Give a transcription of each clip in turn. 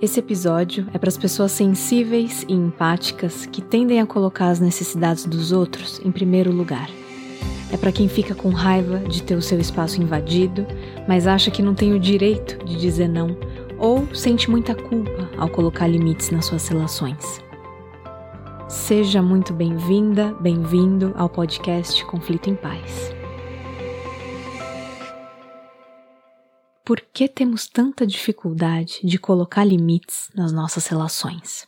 Esse episódio é para as pessoas sensíveis e empáticas que tendem a colocar as necessidades dos outros em primeiro lugar. É para quem fica com raiva de ter o seu espaço invadido, mas acha que não tem o direito de dizer não ou sente muita culpa ao colocar limites nas suas relações. Seja muito bem-vinda, bem-vindo ao podcast Conflito em Paz. Por que temos tanta dificuldade de colocar limites nas nossas relações?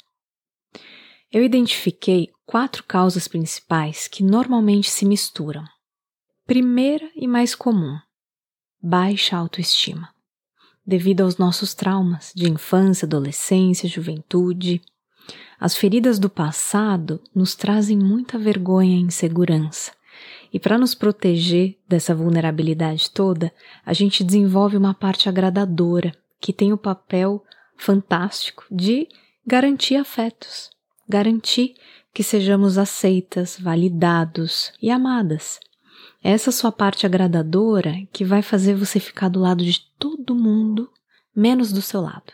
Eu identifiquei quatro causas principais que normalmente se misturam. Primeira e mais comum: baixa autoestima. Devido aos nossos traumas de infância, adolescência, juventude, as feridas do passado nos trazem muita vergonha e insegurança. E para nos proteger dessa vulnerabilidade toda, a gente desenvolve uma parte agradadora, que tem o papel fantástico de garantir afetos, garantir que sejamos aceitas, validados e amadas. Essa sua parte agradadora que vai fazer você ficar do lado de todo mundo, menos do seu lado.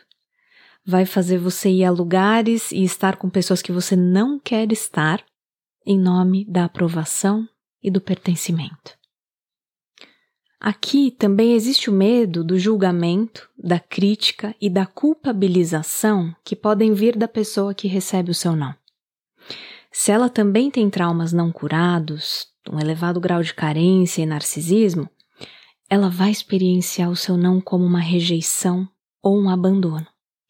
Vai fazer você ir a lugares e estar com pessoas que você não quer estar, em nome da aprovação e do pertencimento. Aqui também existe o medo do julgamento, da crítica e da culpabilização que podem vir da pessoa que recebe o seu não. Se ela também tem traumas não curados, um elevado grau de carência e narcisismo, ela vai experienciar o seu não como uma rejeição ou um abandono.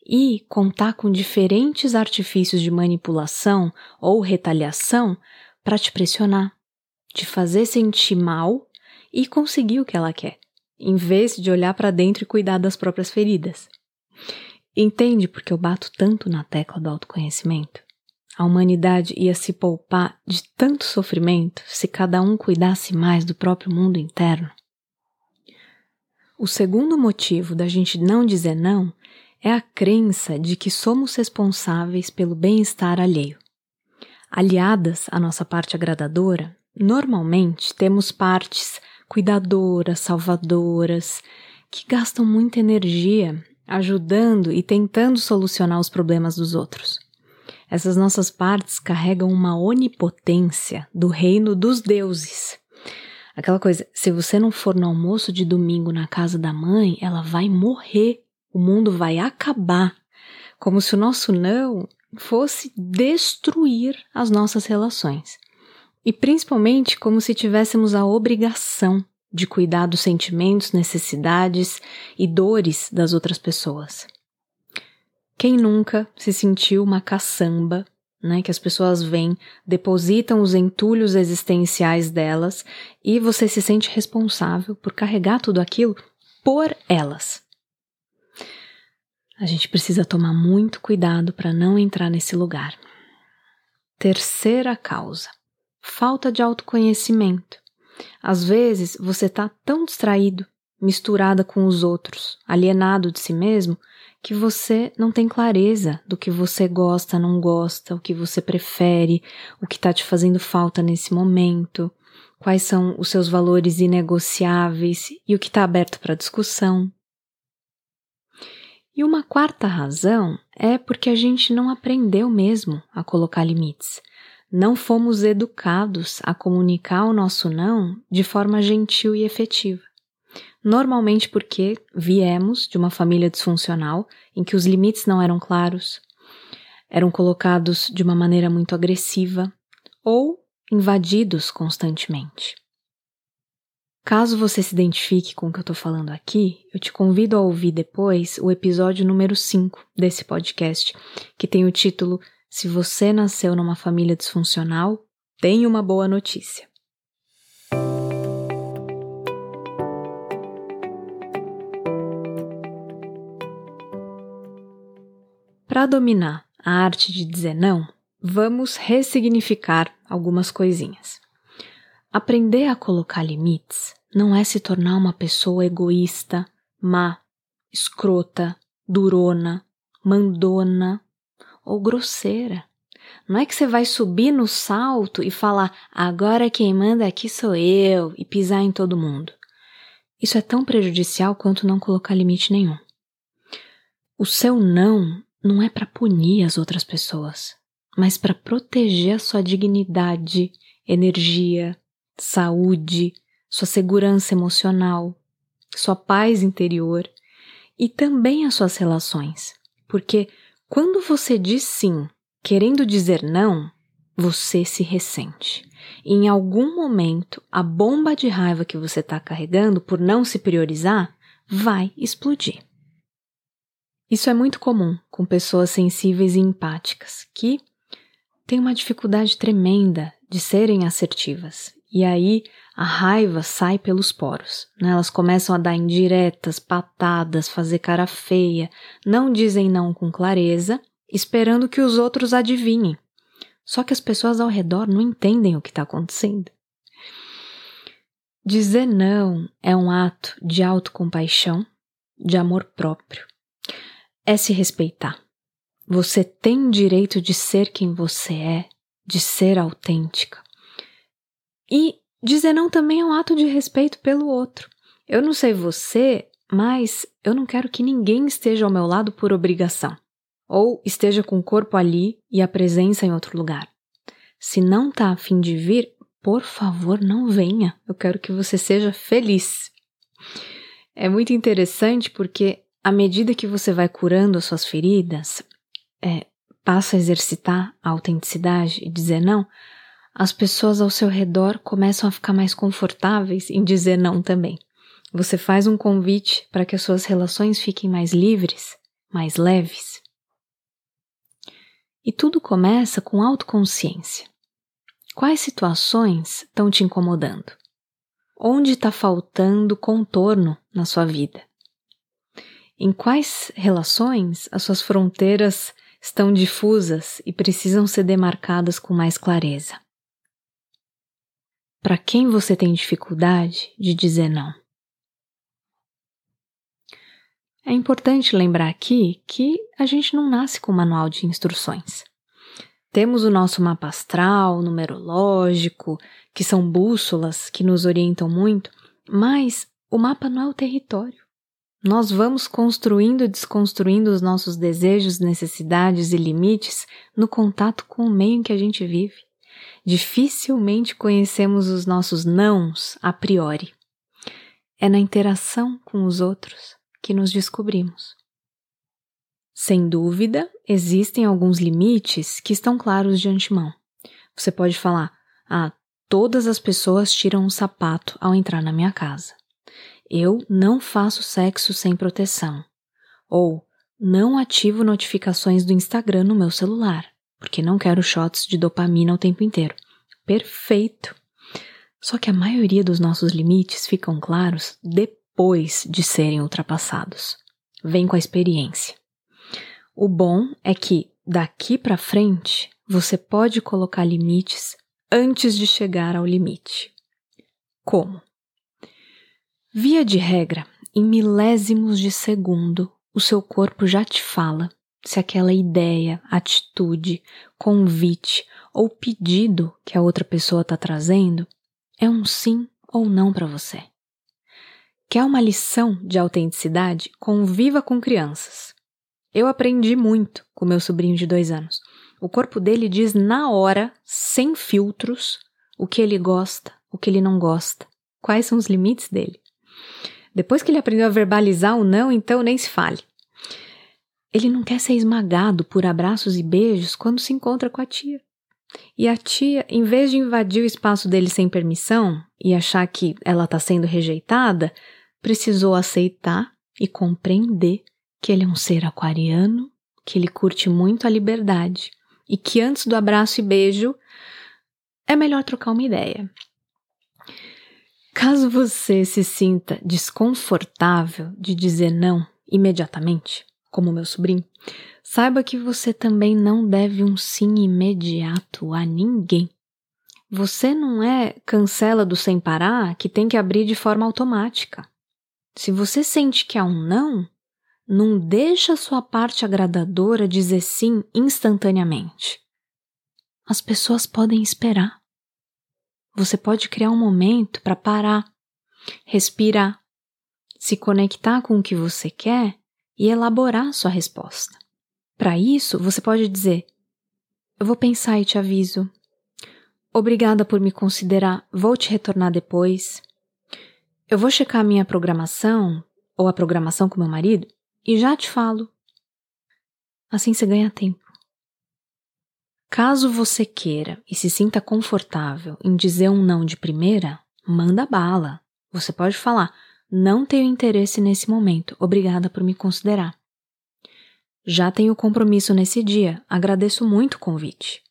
E contar com diferentes artifícios de manipulação ou retaliação para te pressionar, te fazer sentir mal e conseguir o que ela quer, em vez de olhar para dentro e cuidar das próprias feridas. Entende porque eu bato tanto na tecla do autoconhecimento? A humanidade ia se poupar de tanto sofrimento se cada um cuidasse mais do próprio mundo interno. O segundo motivo da gente não dizer não é a crença de que somos responsáveis pelo bem-estar alheio. Aliadas à nossa parte agradadora, Normalmente temos partes cuidadoras, salvadoras, que gastam muita energia ajudando e tentando solucionar os problemas dos outros. Essas nossas partes carregam uma onipotência do reino dos deuses. Aquela coisa, se você não for no almoço de domingo na casa da mãe, ela vai morrer, o mundo vai acabar. Como se o nosso não fosse destruir as nossas relações e principalmente como se tivéssemos a obrigação de cuidar dos sentimentos, necessidades e dores das outras pessoas. Quem nunca se sentiu uma caçamba, né, que as pessoas vêm, depositam os entulhos existenciais delas e você se sente responsável por carregar tudo aquilo por elas. A gente precisa tomar muito cuidado para não entrar nesse lugar. Terceira causa falta de autoconhecimento. Às vezes você está tão distraído, misturada com os outros, alienado de si mesmo, que você não tem clareza do que você gosta, não gosta, o que você prefere, o que está te fazendo falta nesse momento, quais são os seus valores inegociáveis e o que está aberto para discussão. E uma quarta razão é porque a gente não aprendeu mesmo a colocar limites não fomos educados a comunicar o nosso não de forma gentil e efetiva. Normalmente porque viemos de uma família disfuncional em que os limites não eram claros, eram colocados de uma maneira muito agressiva ou invadidos constantemente. Caso você se identifique com o que eu estou falando aqui, eu te convido a ouvir depois o episódio número 5 desse podcast, que tem o título se você nasceu numa família disfuncional, tem uma boa notícia. Para dominar a arte de dizer não, vamos ressignificar algumas coisinhas. Aprender a colocar limites não é se tornar uma pessoa egoísta, má, escrota, durona, mandona ou grosseira. Não é que você vai subir no salto e falar agora quem manda aqui sou eu e pisar em todo mundo. Isso é tão prejudicial quanto não colocar limite nenhum. O seu não não é para punir as outras pessoas, mas para proteger a sua dignidade, energia, saúde, sua segurança emocional, sua paz interior e também as suas relações. Porque quando você diz sim, querendo dizer não, você se ressente. Em algum momento, a bomba de raiva que você está carregando por não se priorizar vai explodir. Isso é muito comum com pessoas sensíveis e empáticas que têm uma dificuldade tremenda de serem assertivas. E aí a raiva sai pelos poros. Né? Elas começam a dar indiretas, patadas, fazer cara feia, não dizem não com clareza, esperando que os outros adivinhem. Só que as pessoas ao redor não entendem o que está acontecendo. Dizer não é um ato de autocompaixão, de amor próprio é se respeitar. Você tem direito de ser quem você é, de ser autêntica. E dizer não também é um ato de respeito pelo outro. Eu não sei você, mas eu não quero que ninguém esteja ao meu lado por obrigação, ou esteja com o corpo ali e a presença em outro lugar. Se não tá a fim de vir, por favor, não venha. Eu quero que você seja feliz. É muito interessante porque à medida que você vai curando as suas feridas, é, passa a exercitar a autenticidade e dizer não, as pessoas ao seu redor começam a ficar mais confortáveis em dizer não também. Você faz um convite para que as suas relações fiquem mais livres, mais leves. E tudo começa com autoconsciência. Quais situações estão te incomodando? Onde está faltando contorno na sua vida? Em quais relações as suas fronteiras estão difusas e precisam ser demarcadas com mais clareza? Para quem você tem dificuldade de dizer não? É importante lembrar aqui que a gente não nasce com um manual de instruções. Temos o nosso mapa astral, numerológico, que são bússolas que nos orientam muito, mas o mapa não é o território. Nós vamos construindo e desconstruindo os nossos desejos, necessidades e limites no contato com o meio em que a gente vive. Dificilmente conhecemos os nossos nãos a priori. É na interação com os outros que nos descobrimos. Sem dúvida, existem alguns limites que estão claros de antemão. Você pode falar: ah, todas as pessoas tiram um sapato ao entrar na minha casa. Eu não faço sexo sem proteção. Ou não ativo notificações do Instagram no meu celular, porque não quero shots de dopamina o tempo inteiro. Perfeito! Só que a maioria dos nossos limites ficam claros depois de serem ultrapassados. Vem com a experiência. O bom é que daqui para frente você pode colocar limites antes de chegar ao limite. Como? Via de regra, em milésimos de segundo, o seu corpo já te fala se aquela ideia, atitude, convite ou pedido que a outra pessoa está trazendo é um sim ou não para você. Quer uma lição de autenticidade? Conviva com crianças. Eu aprendi muito com meu sobrinho de dois anos. O corpo dele diz na hora, sem filtros, o que ele gosta, o que ele não gosta, quais são os limites dele. Depois que ele aprendeu a verbalizar o não, então nem se fale. Ele não quer ser esmagado por abraços e beijos quando se encontra com a tia. E a tia, em vez de invadir o espaço dele sem permissão e achar que ela está sendo rejeitada, precisou aceitar e compreender que ele é um ser aquariano, que ele curte muito a liberdade e que antes do abraço e beijo é melhor trocar uma ideia. Caso você se sinta desconfortável de dizer não imediatamente, como meu sobrinho, saiba que você também não deve um sim imediato a ninguém. Você não é cancela do sem parar que tem que abrir de forma automática. Se você sente que é um não, não deixa sua parte agradadora dizer sim instantaneamente. As pessoas podem esperar. Você pode criar um momento para parar, respirar, se conectar com o que você quer e elaborar sua resposta. Para isso, você pode dizer: Eu vou pensar e te aviso. Obrigada por me considerar, vou te retornar depois. Eu vou checar a minha programação, ou a programação com meu marido, e já te falo. Assim você ganha tempo. Caso você queira e se sinta confortável em dizer um não de primeira, manda bala. Você pode falar: não tenho interesse nesse momento, obrigada por me considerar. Já tenho compromisso nesse dia, agradeço muito o convite.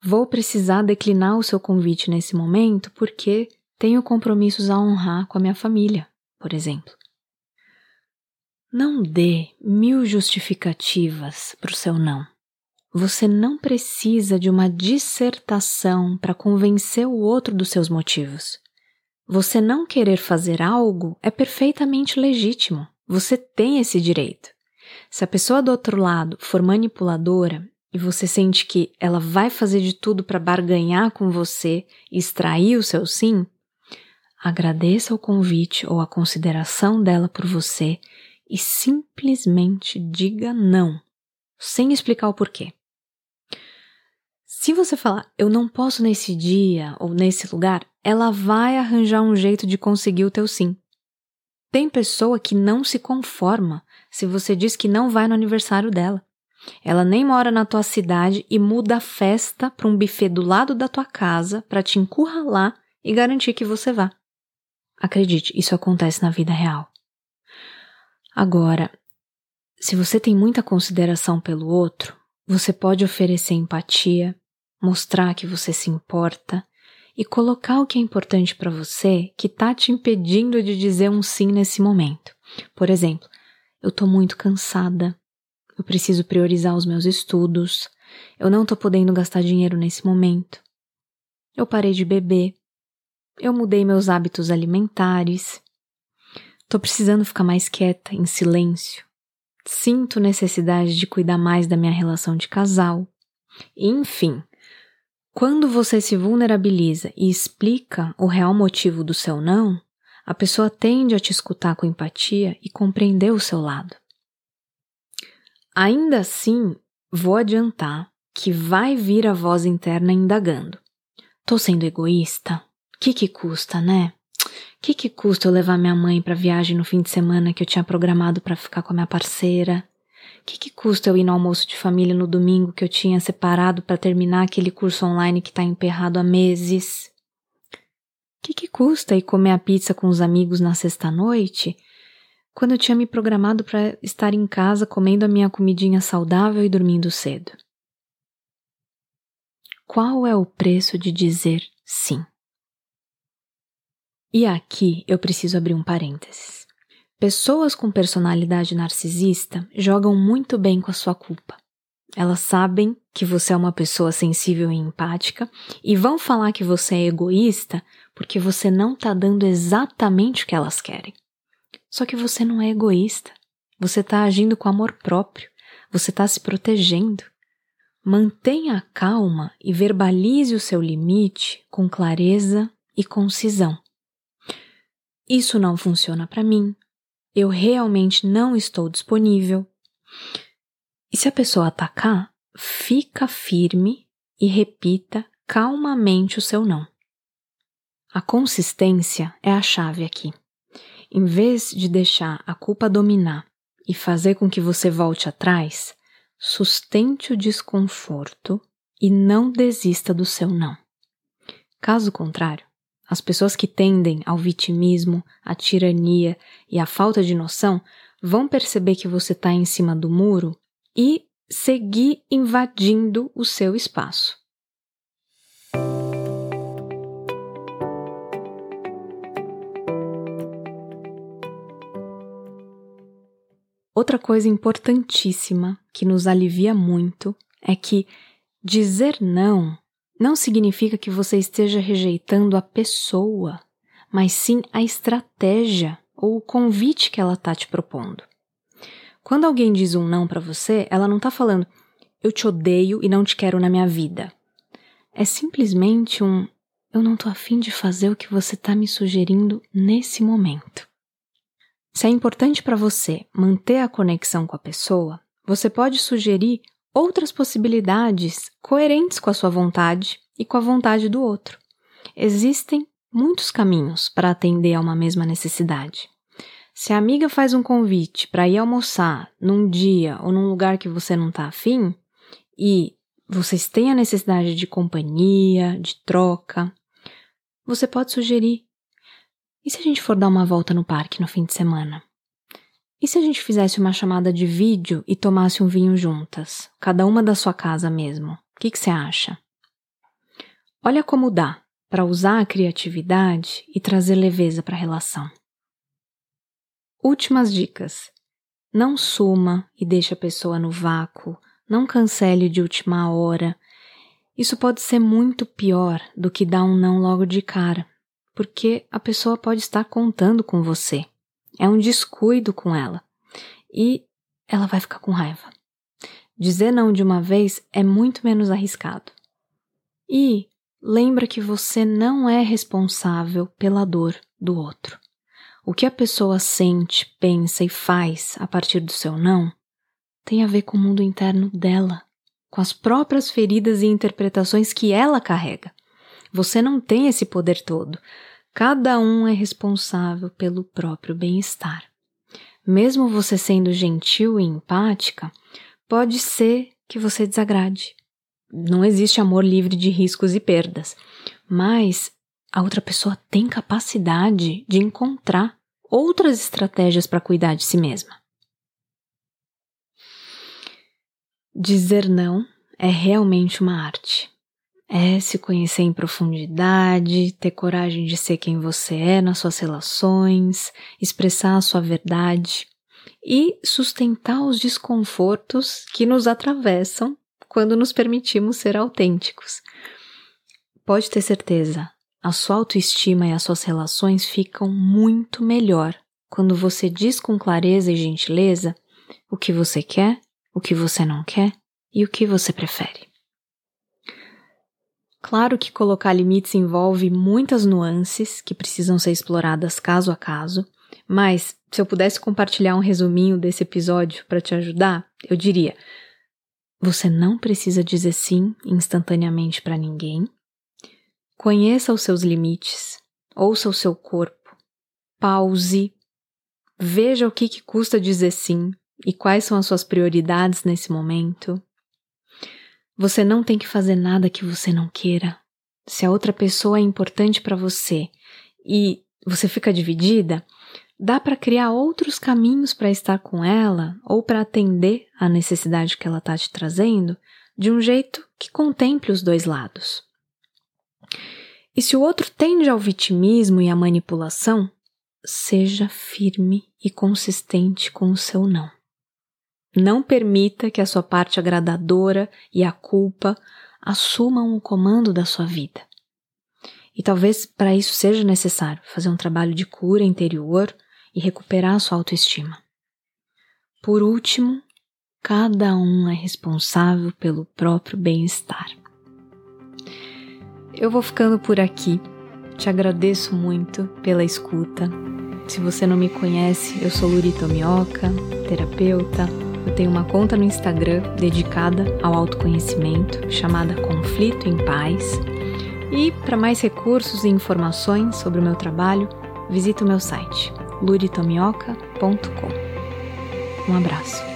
Vou precisar declinar o seu convite nesse momento porque tenho compromissos a honrar com a minha família, por exemplo. Não dê mil justificativas para o seu não. Você não precisa de uma dissertação para convencer o outro dos seus motivos. Você não querer fazer algo é perfeitamente legítimo. Você tem esse direito. Se a pessoa do outro lado for manipuladora e você sente que ela vai fazer de tudo para barganhar com você e extrair o seu sim, agradeça o convite ou a consideração dela por você e simplesmente diga não, sem explicar o porquê. Se você falar, eu não posso nesse dia ou nesse lugar, ela vai arranjar um jeito de conseguir o teu sim. Tem pessoa que não se conforma se você diz que não vai no aniversário dela. Ela nem mora na tua cidade e muda a festa para um buffet do lado da tua casa para te encurralar e garantir que você vá. Acredite, isso acontece na vida real. Agora, se você tem muita consideração pelo outro, você pode oferecer empatia, mostrar que você se importa e colocar o que é importante para você que está te impedindo de dizer um sim nesse momento. Por exemplo, eu estou muito cansada, eu preciso priorizar os meus estudos. Eu não tô podendo gastar dinheiro nesse momento. Eu parei de beber. Eu mudei meus hábitos alimentares. Tô precisando ficar mais quieta, em silêncio. Sinto necessidade de cuidar mais da minha relação de casal. Enfim, quando você se vulnerabiliza e explica o real motivo do seu não, a pessoa tende a te escutar com empatia e compreender o seu lado. Ainda assim, vou adiantar que vai vir a voz interna indagando. Tô sendo egoísta? Que que custa, né? Que que custa eu levar minha mãe para viagem no fim de semana que eu tinha programado para ficar com a minha parceira? Que que custa eu ir no almoço de família no domingo que eu tinha separado para terminar aquele curso online que tá emperrado há meses? Que que custa ir comer a pizza com os amigos na sexta-noite quando eu tinha me programado para estar em casa comendo a minha comidinha saudável e dormindo cedo. Qual é o preço de dizer sim? E aqui eu preciso abrir um parênteses. Pessoas com personalidade narcisista jogam muito bem com a sua culpa. Elas sabem que você é uma pessoa sensível e empática e vão falar que você é egoísta porque você não está dando exatamente o que elas querem. Só que você não é egoísta. Você está agindo com amor próprio. Você está se protegendo. Mantenha a calma e verbalize o seu limite com clareza e concisão. Isso não funciona para mim. Eu realmente não estou disponível. E se a pessoa atacar, fica firme e repita calmamente o seu não. A consistência é a chave aqui. Em vez de deixar a culpa dominar e fazer com que você volte atrás, sustente o desconforto e não desista do seu não. Caso contrário, as pessoas que tendem ao vitimismo, à tirania e à falta de noção vão perceber que você está em cima do muro e seguir invadindo o seu espaço. Outra coisa importantíssima que nos alivia muito é que dizer não não significa que você esteja rejeitando a pessoa, mas sim a estratégia ou o convite que ela está te propondo. Quando alguém diz um não para você, ela não está falando eu te odeio e não te quero na minha vida. É simplesmente um eu não tô afim de fazer o que você está me sugerindo nesse momento. Se é importante para você manter a conexão com a pessoa, você pode sugerir outras possibilidades coerentes com a sua vontade e com a vontade do outro. Existem muitos caminhos para atender a uma mesma necessidade. Se a amiga faz um convite para ir almoçar num dia ou num lugar que você não está afim e vocês têm a necessidade de companhia, de troca, você pode sugerir: e se a gente for dar uma volta no parque no fim de semana? E se a gente fizesse uma chamada de vídeo e tomasse um vinho juntas, cada uma da sua casa mesmo? O que, você acha? Olha como dá para usar a criatividade e trazer leveza para a relação. Últimas dicas. Não suma e deixe a pessoa no vácuo, não cancele de última hora. Isso pode ser muito pior do que dar um não logo de cara, porque a pessoa pode estar contando com você. É um descuido com ela e ela vai ficar com raiva. Dizer não de uma vez é muito menos arriscado. E lembra que você não é responsável pela dor do outro. O que a pessoa sente, pensa e faz a partir do seu não tem a ver com o mundo interno dela, com as próprias feridas e interpretações que ela carrega. Você não tem esse poder todo. Cada um é responsável pelo próprio bem-estar. Mesmo você sendo gentil e empática, pode ser que você desagrade. Não existe amor livre de riscos e perdas, mas a outra pessoa tem capacidade de encontrar outras estratégias para cuidar de si mesma. Dizer não é realmente uma arte. É se conhecer em profundidade, ter coragem de ser quem você é nas suas relações, expressar a sua verdade e sustentar os desconfortos que nos atravessam quando nos permitimos ser autênticos. Pode ter certeza, a sua autoestima e as suas relações ficam muito melhor quando você diz com clareza e gentileza o que você quer o que você não quer e o que você prefere. Claro que colocar limites envolve muitas nuances que precisam ser exploradas caso a caso, mas se eu pudesse compartilhar um resuminho desse episódio para te ajudar, eu diria: você não precisa dizer sim instantaneamente para ninguém. Conheça os seus limites, ouça o seu corpo, pause, veja o que, que custa dizer sim e quais são as suas prioridades nesse momento. Você não tem que fazer nada que você não queira. Se a outra pessoa é importante para você e você fica dividida, dá para criar outros caminhos para estar com ela ou para atender a necessidade que ela está te trazendo de um jeito que contemple os dois lados. E se o outro tende ao vitimismo e à manipulação, seja firme e consistente com o seu não. Não permita que a sua parte agradadora e a culpa assumam o comando da sua vida. E talvez para isso seja necessário fazer um trabalho de cura interior e recuperar a sua autoestima. Por último, cada um é responsável pelo próprio bem-estar. Eu vou ficando por aqui. Te agradeço muito pela escuta. Se você não me conhece, eu sou Lurita Mioca, terapeuta, eu tenho uma conta no Instagram dedicada ao autoconhecimento, chamada Conflito em Paz. E para mais recursos e informações sobre o meu trabalho, visite o meu site luritomioca.com. Um abraço.